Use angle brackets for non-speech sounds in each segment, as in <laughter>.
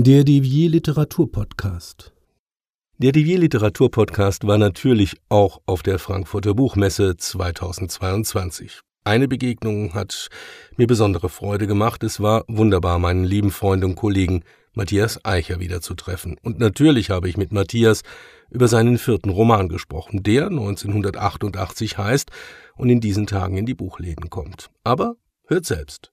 Der Devier Literatur Podcast. Der Devier Literatur Podcast war natürlich auch auf der Frankfurter Buchmesse 2022. Eine Begegnung hat mir besondere Freude gemacht. Es war wunderbar, meinen lieben Freund und Kollegen Matthias Eicher wiederzutreffen. Und natürlich habe ich mit Matthias über seinen vierten Roman gesprochen, der 1988 heißt und in diesen Tagen in die Buchläden kommt. Aber hört selbst.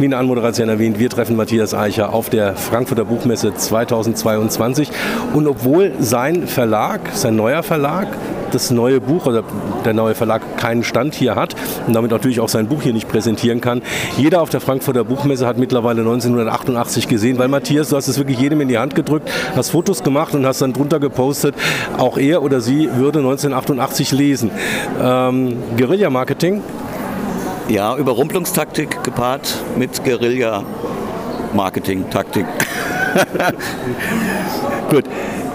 Wie in der Anmoderation erwähnt, wir treffen Matthias Eicher auf der Frankfurter Buchmesse 2022. Und obwohl sein Verlag, sein neuer Verlag, das neue Buch oder der neue Verlag keinen Stand hier hat und damit natürlich auch sein Buch hier nicht präsentieren kann. Jeder auf der Frankfurter Buchmesse hat mittlerweile 1988 gesehen, weil Matthias, du hast es wirklich jedem in die Hand gedrückt, hast Fotos gemacht und hast dann drunter gepostet, auch er oder sie würde 1988 lesen. Ähm, Guerilla-Marketing ja, Überrumpelungstaktik gepaart mit Guerilla-Marketing-Taktik. <laughs> Gut.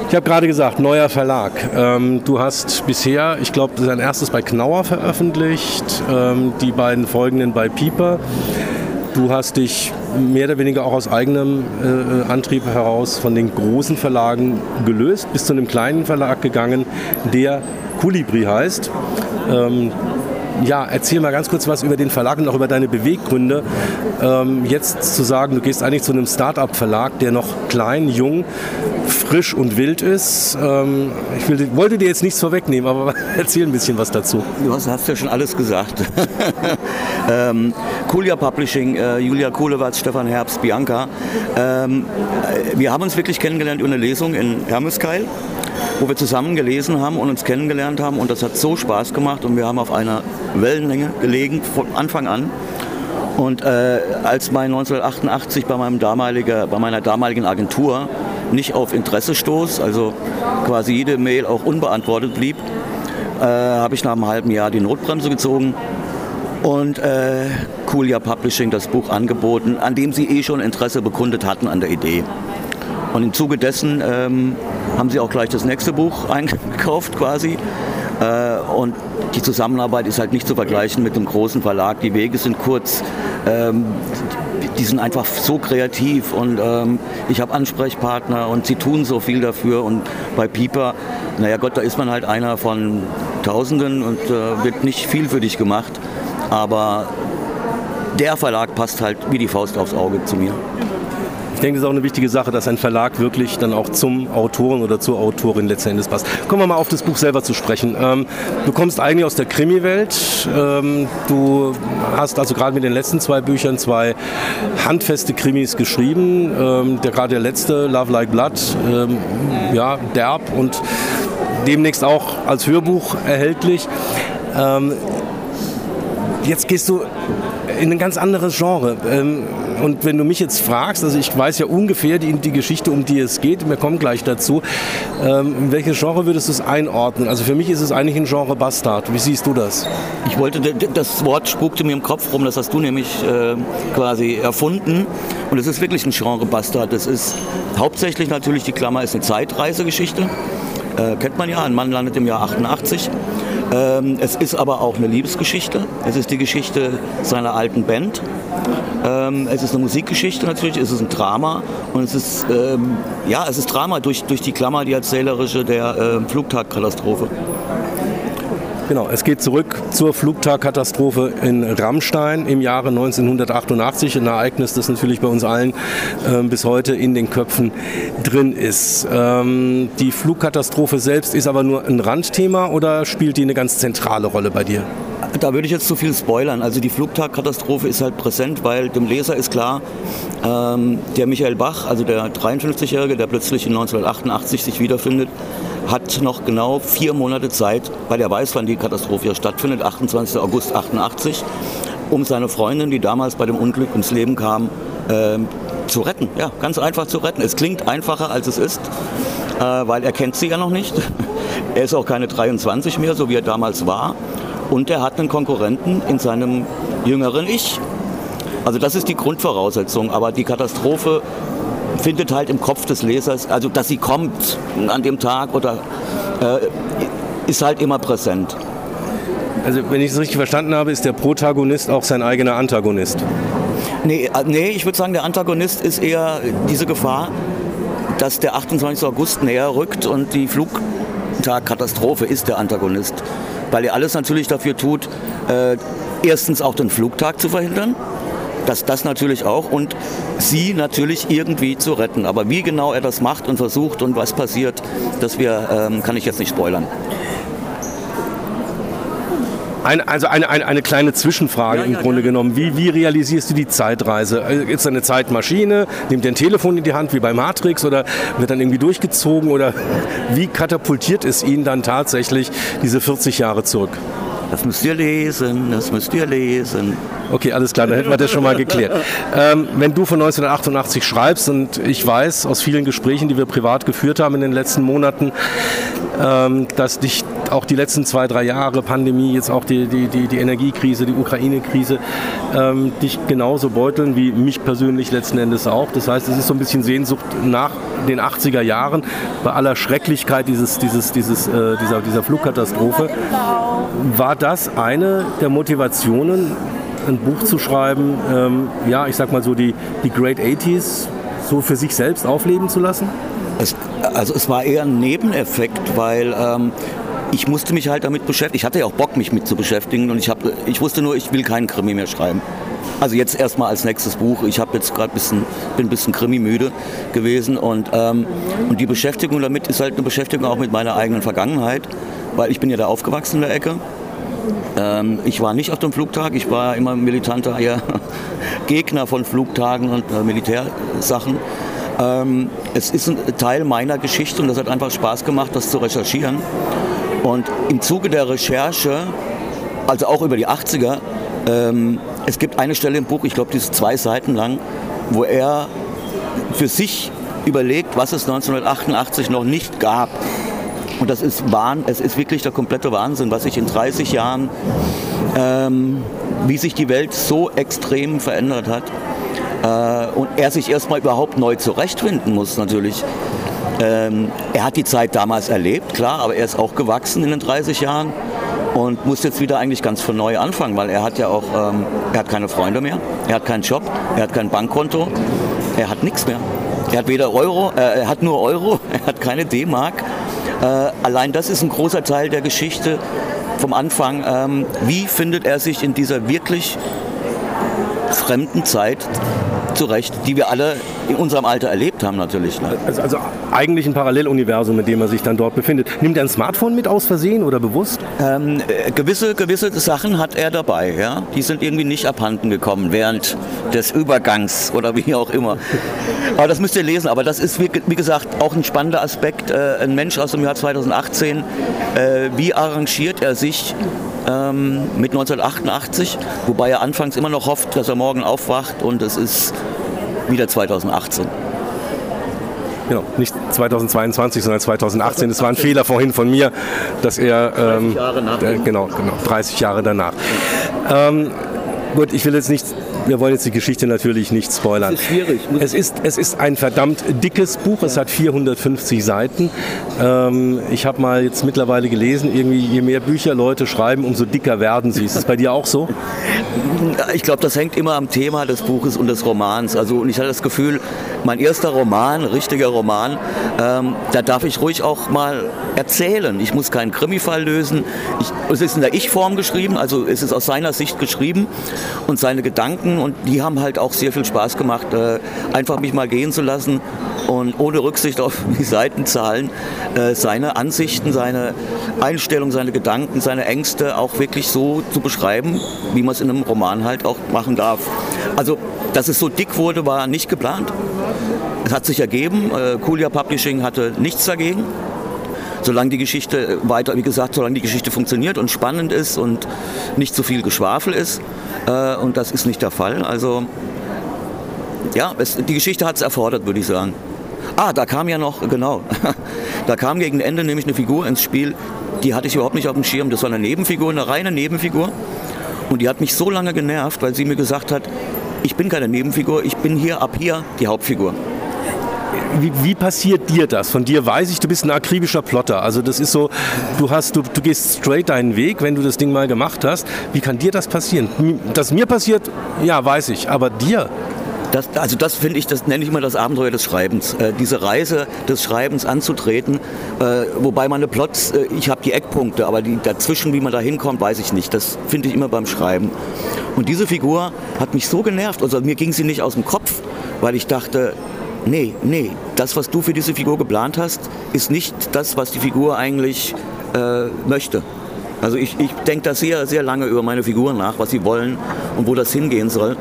Ich habe gerade gesagt, neuer Verlag. Ähm, du hast bisher, ich glaube, dein erstes bei Knauer veröffentlicht, ähm, die beiden folgenden bei Pieper. Du hast dich mehr oder weniger auch aus eigenem äh, Antrieb heraus von den großen Verlagen gelöst, bist zu einem kleinen Verlag gegangen, der Kulibri heißt. Ähm, ja, erzähl mal ganz kurz was über den Verlag und auch über deine Beweggründe. Ähm, jetzt zu sagen, du gehst eigentlich zu einem Start-up-Verlag, der noch klein, jung, frisch und wild ist. Ähm, ich will, wollte dir jetzt nichts vorwegnehmen, aber <laughs> erzähl ein bisschen was dazu. Du hast, hast ja schon alles gesagt. <laughs> ähm, Kulia Publishing, äh, Julia Kohlewatz, Stefan Herbst, Bianca. Ähm, äh, wir haben uns wirklich kennengelernt über eine Lesung in Hermeskeil wo wir zusammen gelesen haben und uns kennengelernt haben und das hat so Spaß gemacht und wir haben auf einer Wellenlänge gelegen von Anfang an. Und äh, als mein 1988 bei, meinem damaliger, bei meiner damaligen Agentur nicht auf Interesse stoß, also quasi jede Mail auch unbeantwortet blieb, äh, habe ich nach einem halben Jahr die Notbremse gezogen und äh, Coolja Publishing das Buch angeboten, an dem sie eh schon Interesse bekundet hatten an der Idee. Und im Zuge dessen ähm, haben sie auch gleich das nächste Buch <laughs> eingekauft quasi. Äh, und die Zusammenarbeit ist halt nicht zu vergleichen mit einem großen Verlag. Die Wege sind kurz. Ähm, die sind einfach so kreativ und ähm, ich habe Ansprechpartner und sie tun so viel dafür. Und bei Pieper, naja Gott, da ist man halt einer von Tausenden und äh, wird nicht viel für dich gemacht. Aber der Verlag passt halt wie die Faust aufs Auge zu mir. Ich denke, das ist auch eine wichtige Sache, dass ein Verlag wirklich dann auch zum Autoren oder zur Autorin letztendlich passt. Kommen wir mal auf das Buch selber zu sprechen. Ähm, du kommst eigentlich aus der Krimi-Welt. Ähm, du hast also gerade mit den letzten zwei Büchern zwei handfeste Krimis geschrieben. Ähm, der gerade der letzte, Love Like Blood, ähm, ja, derb und demnächst auch als Hörbuch erhältlich. Ähm, jetzt gehst du in ein ganz anderes Genre. Ähm, und wenn du mich jetzt fragst, also ich weiß ja ungefähr die, die Geschichte, um die es geht, wir kommen gleich dazu, ähm, in welches Genre würdest du es einordnen? Also für mich ist es eigentlich ein Genre Bastard. Wie siehst du das? Ich wollte, das Wort spukte mir im Kopf rum, das hast du nämlich äh, quasi erfunden. Und es ist wirklich ein Genre Bastard. Das ist hauptsächlich natürlich, die Klammer ist eine Zeitreisegeschichte. Äh, kennt man ja, ein Mann landet im Jahr 88 ähm, es ist aber auch eine Liebesgeschichte. Es ist die Geschichte seiner alten Band. Ähm, es ist eine Musikgeschichte natürlich, es ist ein Drama und es ist, ähm, ja, es ist Drama durch, durch die Klammer, die erzählerische der äh, Flugtagkatastrophe. Genau, es geht zurück zur Flugtagkatastrophe in Rammstein im Jahre 1988. Ein Ereignis, das natürlich bei uns allen äh, bis heute in den Köpfen drin ist. Ähm, die Flugkatastrophe selbst ist aber nur ein Randthema oder spielt die eine ganz zentrale Rolle bei dir? Da würde ich jetzt zu viel spoilern. Also die Flugtagkatastrophe ist halt präsent, weil dem Leser ist klar, ähm, der Michael Bach, also der 53-Jährige, der plötzlich in 1988 sich wiederfindet, hat noch genau vier Monate Zeit, weil er weiß, wann die Katastrophe hier stattfindet, 28. August 88, um seine Freundin, die damals bei dem Unglück ums Leben kam, äh, zu retten. Ja, ganz einfach zu retten. Es klingt einfacher, als es ist, äh, weil er kennt sie ja noch nicht. <laughs> er ist auch keine 23 mehr, so wie er damals war. Und er hat einen Konkurrenten in seinem jüngeren Ich. Also das ist die Grundvoraussetzung. Aber die Katastrophe findet halt im Kopf des Lesers, also dass sie kommt an dem Tag oder äh, ist halt immer präsent. Also wenn ich es richtig verstanden habe, ist der Protagonist auch sein eigener Antagonist. Nee, äh, nee ich würde sagen, der Antagonist ist eher diese Gefahr, dass der 28. August näher rückt und die Flugtagkatastrophe ist der Antagonist. Weil er alles natürlich dafür tut, äh, erstens auch den Flugtag zu verhindern, dass das natürlich auch und sie natürlich irgendwie zu retten. Aber wie genau er das macht und versucht und was passiert, das wir, ähm, kann ich jetzt nicht spoilern. Ein, also eine, eine, eine, kleine Zwischenfrage ja, im ja, Grunde ja. genommen. Wie, wie, realisierst du die Zeitreise? Ist da eine Zeitmaschine? Nimmt ein Telefon in die Hand wie bei Matrix oder wird dann irgendwie durchgezogen? Oder wie katapultiert es ihn dann tatsächlich diese 40 Jahre zurück? Das müsst ihr lesen, das müsst ihr lesen. Okay, alles klar, dann hätten wir das schon mal geklärt. Ähm, wenn du von 1988 schreibst und ich weiß aus vielen Gesprächen, die wir privat geführt haben in den letzten Monaten, ähm, dass dich auch die letzten zwei, drei Jahre Pandemie, jetzt auch die, die, die, die Energiekrise, die Ukraine-Krise, ähm, dich genauso beuteln wie mich persönlich letzten Endes auch. Das heißt, es ist so ein bisschen Sehnsucht nach den 80er Jahren, bei aller Schrecklichkeit dieses, dieses, dieses, äh, dieser, dieser Flugkatastrophe. War das eine der Motivationen, ein Buch zu schreiben, ähm, ja, ich sag mal so, die, die Great 80s so für sich selbst aufleben zu lassen? Es, also es war eher ein Nebeneffekt, weil ähm, ich musste mich halt damit beschäftigen. Ich hatte ja auch Bock, mich mit zu beschäftigen und ich, hab, ich wusste nur, ich will keinen Krimi mehr schreiben. Also jetzt erstmal als nächstes Buch. Ich habe jetzt gerade bisschen, bin ein bisschen Krimi-müde gewesen und, ähm, und die Beschäftigung damit ist halt eine Beschäftigung auch mit meiner eigenen Vergangenheit, weil ich bin ja da aufgewachsen in der Ecke. Ähm, ich war nicht auf dem Flugtag, ich war immer militanter ja, <laughs> Gegner von Flugtagen und äh, Militärsachen. Ähm, es ist ein Teil meiner Geschichte und das hat einfach Spaß gemacht, das zu recherchieren. Und im Zuge der Recherche, also auch über die 80er, ähm, es gibt eine Stelle im Buch, ich glaube, die ist zwei Seiten lang, wo er für sich überlegt, was es 1988 noch nicht gab. Und das ist Wahn, es ist wirklich der komplette Wahnsinn, was sich in 30 Jahren, ähm, wie sich die Welt so extrem verändert hat. Äh, und er sich erstmal überhaupt neu zurechtfinden muss natürlich. Ähm, er hat die Zeit damals erlebt, klar, aber er ist auch gewachsen in den 30 Jahren und muss jetzt wieder eigentlich ganz von neu anfangen, weil er hat ja auch, ähm, er hat keine Freunde mehr, er hat keinen Job, er hat kein Bankkonto, er hat nichts mehr. Er hat weder Euro, äh, er hat nur Euro, <laughs> er hat keine D-Mark. Äh, allein das ist ein großer Teil der Geschichte vom Anfang. Ähm, wie findet er sich in dieser wirklich fremden Zeit zurecht, die wir alle in unserem Alter erlebt haben natürlich. Ne? Also, also, eigentlich ein Paralleluniversum, in dem er sich dann dort befindet. Nimmt er ein Smartphone mit aus Versehen oder bewusst? Ähm, äh, gewisse, gewisse Sachen hat er dabei, ja. Die sind irgendwie nicht abhanden gekommen während des Übergangs oder wie auch immer. <laughs> Aber das müsst ihr lesen. Aber das ist, wie, wie gesagt, auch ein spannender Aspekt. Äh, ein Mensch aus dem Jahr 2018, äh, wie arrangiert er sich ähm, mit 1988, wobei er anfangs immer noch hofft, dass er morgen aufwacht und es ist wieder 2018. Genau, nicht 2022, sondern 2018. Das war ein Fehler vorhin von mir, dass er ähm, 30 Jahre nach äh, genau, genau, 30 Jahre danach. Ähm, gut, ich will jetzt nicht wir wollen jetzt die Geschichte natürlich nicht spoilern. Es ist schwierig. Es ist, es ist ein verdammt dickes Buch. Es hat 450 Seiten. Ähm, ich habe mal jetzt mittlerweile gelesen, irgendwie je mehr Bücher Leute schreiben, umso dicker werden sie. Ist das bei dir auch so? <laughs> Ich glaube, das hängt immer am Thema des Buches und des Romans. Also und ich hatte das Gefühl, mein erster Roman, richtiger Roman, ähm, da darf ich ruhig auch mal erzählen. Ich muss keinen Krimifall lösen. Ich, es ist in der Ich-Form geschrieben, also es ist aus seiner Sicht geschrieben und seine Gedanken und die haben halt auch sehr viel Spaß gemacht, äh, einfach mich mal gehen zu lassen und ohne Rücksicht auf <laughs> die Seitenzahlen äh, seine Ansichten, seine Einstellung, seine Gedanken, seine Ängste auch wirklich so zu beschreiben, wie man es in einem Roman halt auch machen darf. Also, dass es so dick wurde, war nicht geplant. Es hat sich ergeben. Äh, Kulia Publishing hatte nichts dagegen. Solange die Geschichte weiter, wie gesagt, solange die Geschichte funktioniert und spannend ist und nicht zu so viel Geschwafel ist. Äh, und das ist nicht der Fall. Also, ja, es, die Geschichte hat es erfordert, würde ich sagen. Ah, da kam ja noch, genau, <laughs> da kam gegen Ende nämlich eine Figur ins Spiel, die hatte ich überhaupt nicht auf dem Schirm. Das war eine Nebenfigur, eine reine Nebenfigur. Und die hat mich so lange genervt, weil sie mir gesagt hat, ich bin keine Nebenfigur, ich bin hier ab hier die Hauptfigur wie, wie, passiert dir das? Von dir weiß ich, du bist ein akribischer Plotter. Also das ist so, du hast, du, du gehst straight deinen Weg, wenn du das Ding mal gemacht hast. Wie kann dir das passieren? Dass mir passiert, ja, weiß ich. Aber dir? Das, also das finde ich, das nenne ich immer das Abenteuer des Schreibens. Äh, diese Reise des Schreibens anzutreten, äh, wobei meine Plots, äh, ich habe die Eckpunkte, aber die, dazwischen, wie man da hinkommt, weiß ich nicht. Das finde ich immer beim Schreiben. Und diese Figur hat mich so genervt, also mir ging sie nicht aus dem Kopf, weil ich dachte, nee, nee, das, was du für diese Figur geplant hast, ist nicht das, was die Figur eigentlich äh, möchte. Also ich, ich denke da sehr, sehr lange über meine Figuren nach, was sie wollen und wo das hingehen soll.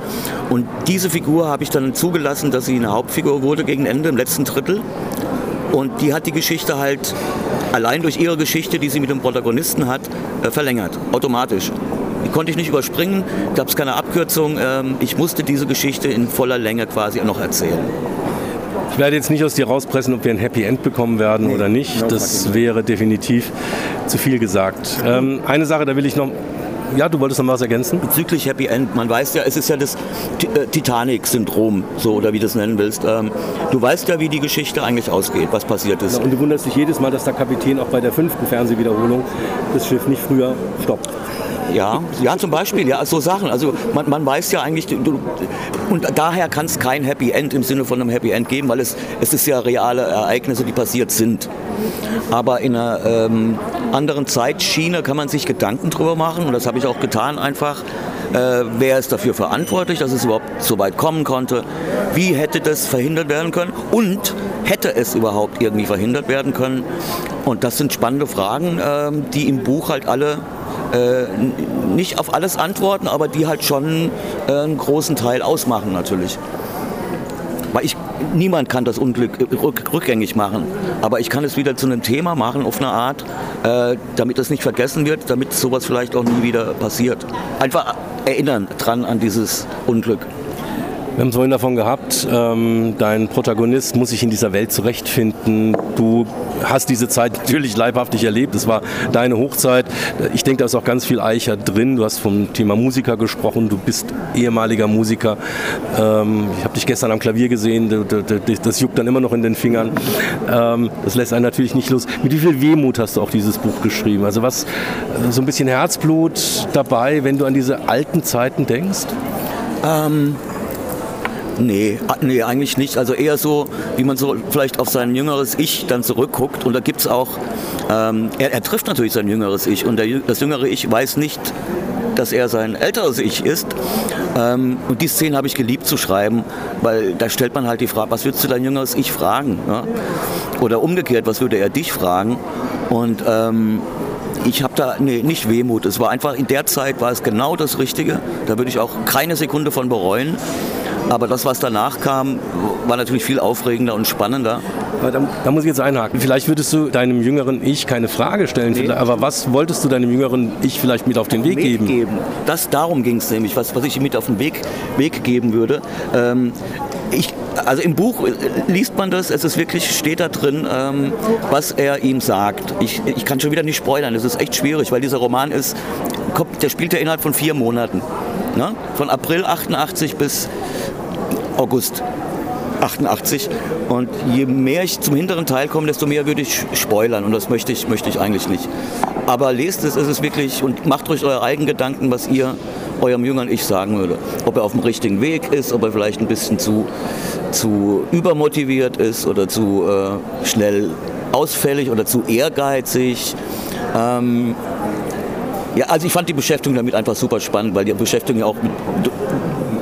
Und diese Figur habe ich dann zugelassen, dass sie eine Hauptfigur wurde gegen Ende im letzten Drittel. Und die hat die Geschichte halt allein durch ihre Geschichte, die sie mit dem Protagonisten hat, äh, verlängert, automatisch. Die konnte ich nicht überspringen, gab es keine Abkürzung. Ähm, ich musste diese Geschichte in voller Länge quasi noch erzählen. Ich werde jetzt nicht aus dir rauspressen, ob wir ein Happy End bekommen werden nee, oder nicht. Das wäre definitiv zu viel gesagt. Ähm, eine Sache, da will ich noch ja, du wolltest noch was ergänzen? Bezüglich Happy End. Man weiß ja, es ist ja das äh, Titanic-Syndrom, so oder wie du es nennen willst. Ähm, du weißt ja, wie die Geschichte eigentlich ausgeht, was passiert ist. Und du wunderst dich jedes Mal, dass der Kapitän auch bei der fünften Fernsehwiederholung das Schiff nicht früher stoppt. Ja, ja, zum Beispiel, ja, so Sachen. Also man, man weiß ja eigentlich, du, und daher kann es kein Happy End im Sinne von einem Happy End geben, weil es, es ist ja reale Ereignisse, die passiert sind. Aber in einer ähm, anderen Zeitschiene kann man sich Gedanken drüber machen und das habe ich auch getan einfach. Äh, wer ist dafür verantwortlich, dass es überhaupt so weit kommen konnte? Wie hätte das verhindert werden können? Und hätte es überhaupt irgendwie verhindert werden können? Und das sind spannende Fragen, äh, die im Buch halt alle äh, nicht auf alles antworten, aber die halt schon äh, einen großen Teil ausmachen natürlich. Weil ich, niemand kann das Unglück rück, rückgängig machen, aber ich kann es wieder zu einem Thema machen auf eine Art, äh, damit es nicht vergessen wird, damit sowas vielleicht auch nie wieder passiert. Einfach erinnern dran an dieses Unglück. Wir haben es vorhin davon gehabt, ähm, dein Protagonist muss sich in dieser Welt zurechtfinden. Du hast diese Zeit natürlich leibhaftig erlebt. Es war deine Hochzeit. Ich denke, da ist auch ganz viel Eicher drin. Du hast vom Thema Musiker gesprochen. Du bist ehemaliger Musiker. Ähm, ich habe dich gestern am Klavier gesehen. Das juckt dann immer noch in den Fingern. Ähm, das lässt einen natürlich nicht los. Mit wie viel Wehmut hast du auch dieses Buch geschrieben? Also was, so ein bisschen Herzblut dabei, wenn du an diese alten Zeiten denkst? Ähm Nee, nee, eigentlich nicht. Also eher so, wie man so vielleicht auf sein jüngeres Ich dann zurückguckt. Und da gibt es auch, ähm, er, er, trifft natürlich sein jüngeres Ich. Und der, das jüngere Ich weiß nicht, dass er sein älteres Ich ist. Ähm, und die Szene habe ich geliebt zu schreiben, weil da stellt man halt die Frage, was würdest du dein jüngeres Ich fragen? Ja? Oder umgekehrt, was würde er dich fragen? Und ähm, ich habe da nee, nicht Wehmut. Es war einfach in der Zeit war es genau das Richtige. Da würde ich auch keine Sekunde von bereuen. Aber das, was danach kam, war natürlich viel aufregender und spannender. Da, da, muss ich jetzt einhaken. Vielleicht würdest du deinem jüngeren Ich keine Frage stellen, nee. aber was wolltest du deinem jüngeren Ich vielleicht mit auf den Weg, Weg geben? geben? Das, darum ging es nämlich, was, was ich ihm mit auf den Weg, Weg geben würde. Ähm, ich, also im Buch liest man das, es ist wirklich, steht da drin, ähm, was er ihm sagt. Ich, ich kann schon wieder nicht spoilern, es ist echt schwierig, weil dieser Roman ist, kommt, der spielt ja innerhalb von vier Monaten. Ne? Von April 88 bis August 88. Und je mehr ich zum hinteren Teil komme, desto mehr würde ich spoilern. Und das möchte ich, möchte ich eigentlich nicht. Aber lest es, es ist wirklich, und macht euch eure eigenen Gedanken, was ihr eurem jüngeren Ich sagen würde. Ob er auf dem richtigen Weg ist, ob er vielleicht ein bisschen zu, zu übermotiviert ist oder zu äh, schnell ausfällig oder zu ehrgeizig. Ähm, ja, also ich fand die Beschäftigung damit einfach super spannend, weil die Beschäftigung ja auch mit,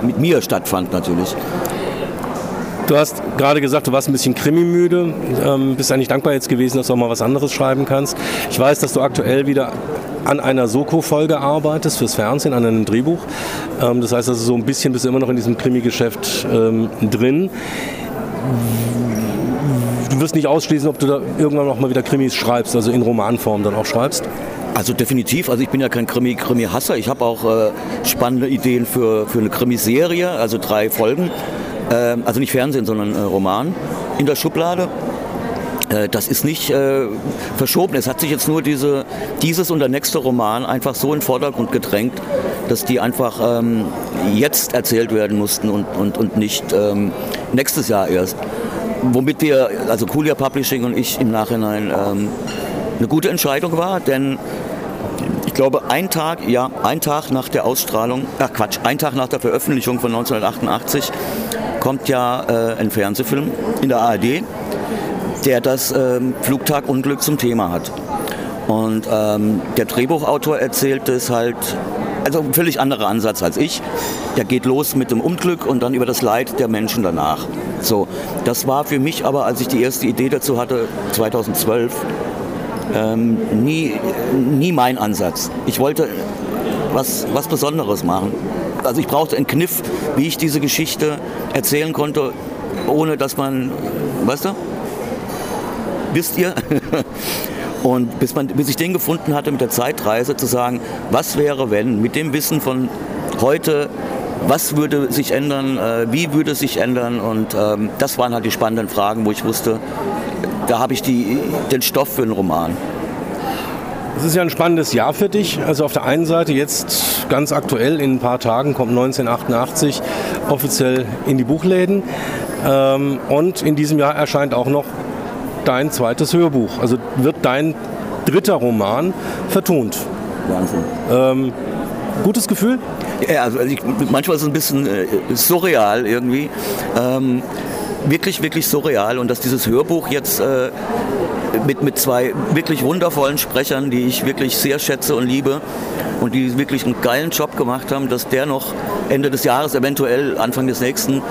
mit mir stattfand natürlich. Du hast gerade gesagt, du warst ein bisschen krimimüde. Ähm, bist eigentlich dankbar jetzt gewesen, dass du auch mal was anderes schreiben kannst. Ich weiß, dass du aktuell wieder an einer Soko-Folge arbeitest fürs Fernsehen, an einem Drehbuch. Ähm, das heißt also so ein bisschen bist du immer noch in diesem Krimi-Geschäft ähm, drin. Du wirst nicht ausschließen, ob du da irgendwann noch mal wieder Krimis schreibst, also in Romanform dann auch schreibst? Also definitiv, also ich bin ja kein Krimi-Krimi-Hasser. Ich habe auch äh, spannende Ideen für, für eine Krimiserie, also drei Folgen. Äh, also nicht Fernsehen, sondern äh, Roman in der Schublade. Äh, das ist nicht äh, verschoben. Es hat sich jetzt nur diese, dieses und der nächste Roman einfach so in den Vordergrund gedrängt, dass die einfach ähm, jetzt erzählt werden mussten und, und, und nicht ähm, nächstes Jahr erst. womit wir, also Kulia Publishing und ich im Nachhinein ähm, eine gute Entscheidung war, denn ich glaube, ein Tag, ja, ein Tag nach der Ausstrahlung, ach Quatsch, ein Tag nach der Veröffentlichung von 1988 kommt ja äh, ein Fernsehfilm in der ARD, der das ähm, Flugtagunglück zum Thema hat. Und ähm, der Drehbuchautor erzählt es halt, also ein völlig anderer Ansatz als ich. Der geht los mit dem Unglück und dann über das Leid der Menschen danach. So, das war für mich aber, als ich die erste Idee dazu hatte, 2012, ähm, nie, nie mein Ansatz. Ich wollte was, was Besonderes machen. Also ich brauchte einen Kniff, wie ich diese Geschichte erzählen konnte, ohne dass man, weißt du? Wisst ihr? <laughs> Und bis, man, bis ich den gefunden hatte mit der Zeitreise, zu sagen, was wäre, wenn, mit dem Wissen von heute, was würde sich ändern, äh, wie würde es sich ändern. Und ähm, das waren halt die spannenden Fragen, wo ich wusste, da habe ich die, den Stoff für einen Roman. Es ist ja ein spannendes Jahr für dich. Also auf der einen Seite jetzt ganz aktuell, in ein paar Tagen kommt 1988 offiziell in die Buchläden. Ähm, und in diesem Jahr erscheint auch noch dein zweites Hörbuch. Also wird dein dritter Roman vertont. Wahnsinn. Ähm, gutes Gefühl? Ja, also ich, manchmal ist es ein bisschen äh, surreal irgendwie. Ähm, wirklich, wirklich surreal. Und dass dieses Hörbuch jetzt äh, mit, mit zwei wirklich wundervollen Sprechern, die ich wirklich sehr schätze und liebe und die wirklich einen geilen Job gemacht haben, dass der noch Ende des Jahres, eventuell Anfang des nächsten,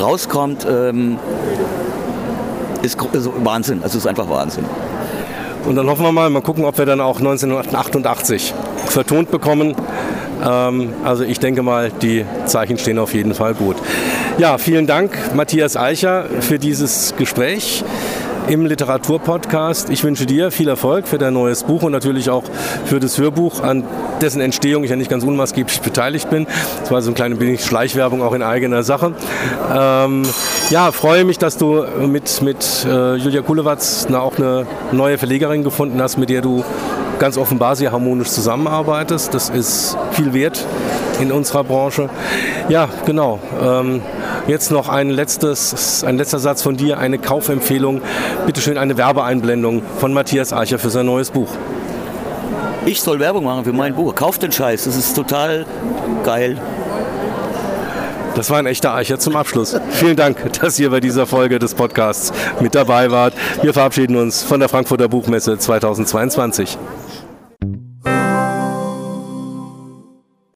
rauskommt, ähm, ist, ist Wahnsinn. Also ist einfach Wahnsinn. Und dann hoffen wir mal, mal gucken, ob wir dann auch 1988 vertont bekommen. Ähm, also ich denke mal, die Zeichen stehen auf jeden Fall gut. Ja, vielen Dank, Matthias Eicher, für dieses Gespräch im Literaturpodcast. Ich wünsche dir viel Erfolg für dein neues Buch und natürlich auch für das Hörbuch, an dessen Entstehung ich ja nicht ganz unmaßgeblich beteiligt bin. Das war so ein kleines wenig Schleichwerbung auch in eigener Sache. Ähm, ja, freue mich, dass du mit, mit äh, Julia Kulewatz auch eine neue Verlegerin gefunden hast, mit der du ganz offenbar sehr harmonisch zusammenarbeitest. Das ist viel wert in unserer Branche. Ja, genau. Ähm, jetzt noch ein, letztes, ein letzter Satz von dir, eine Kaufempfehlung. Bitte schön eine Werbeeinblendung von Matthias Eicher für sein neues Buch. Ich soll Werbung machen für mein Buch. Kauft den Scheiß, das ist total geil. Das war ein echter Eicher zum Abschluss. Vielen Dank, dass ihr bei dieser Folge des Podcasts mit dabei wart. Wir verabschieden uns von der Frankfurter Buchmesse 2022.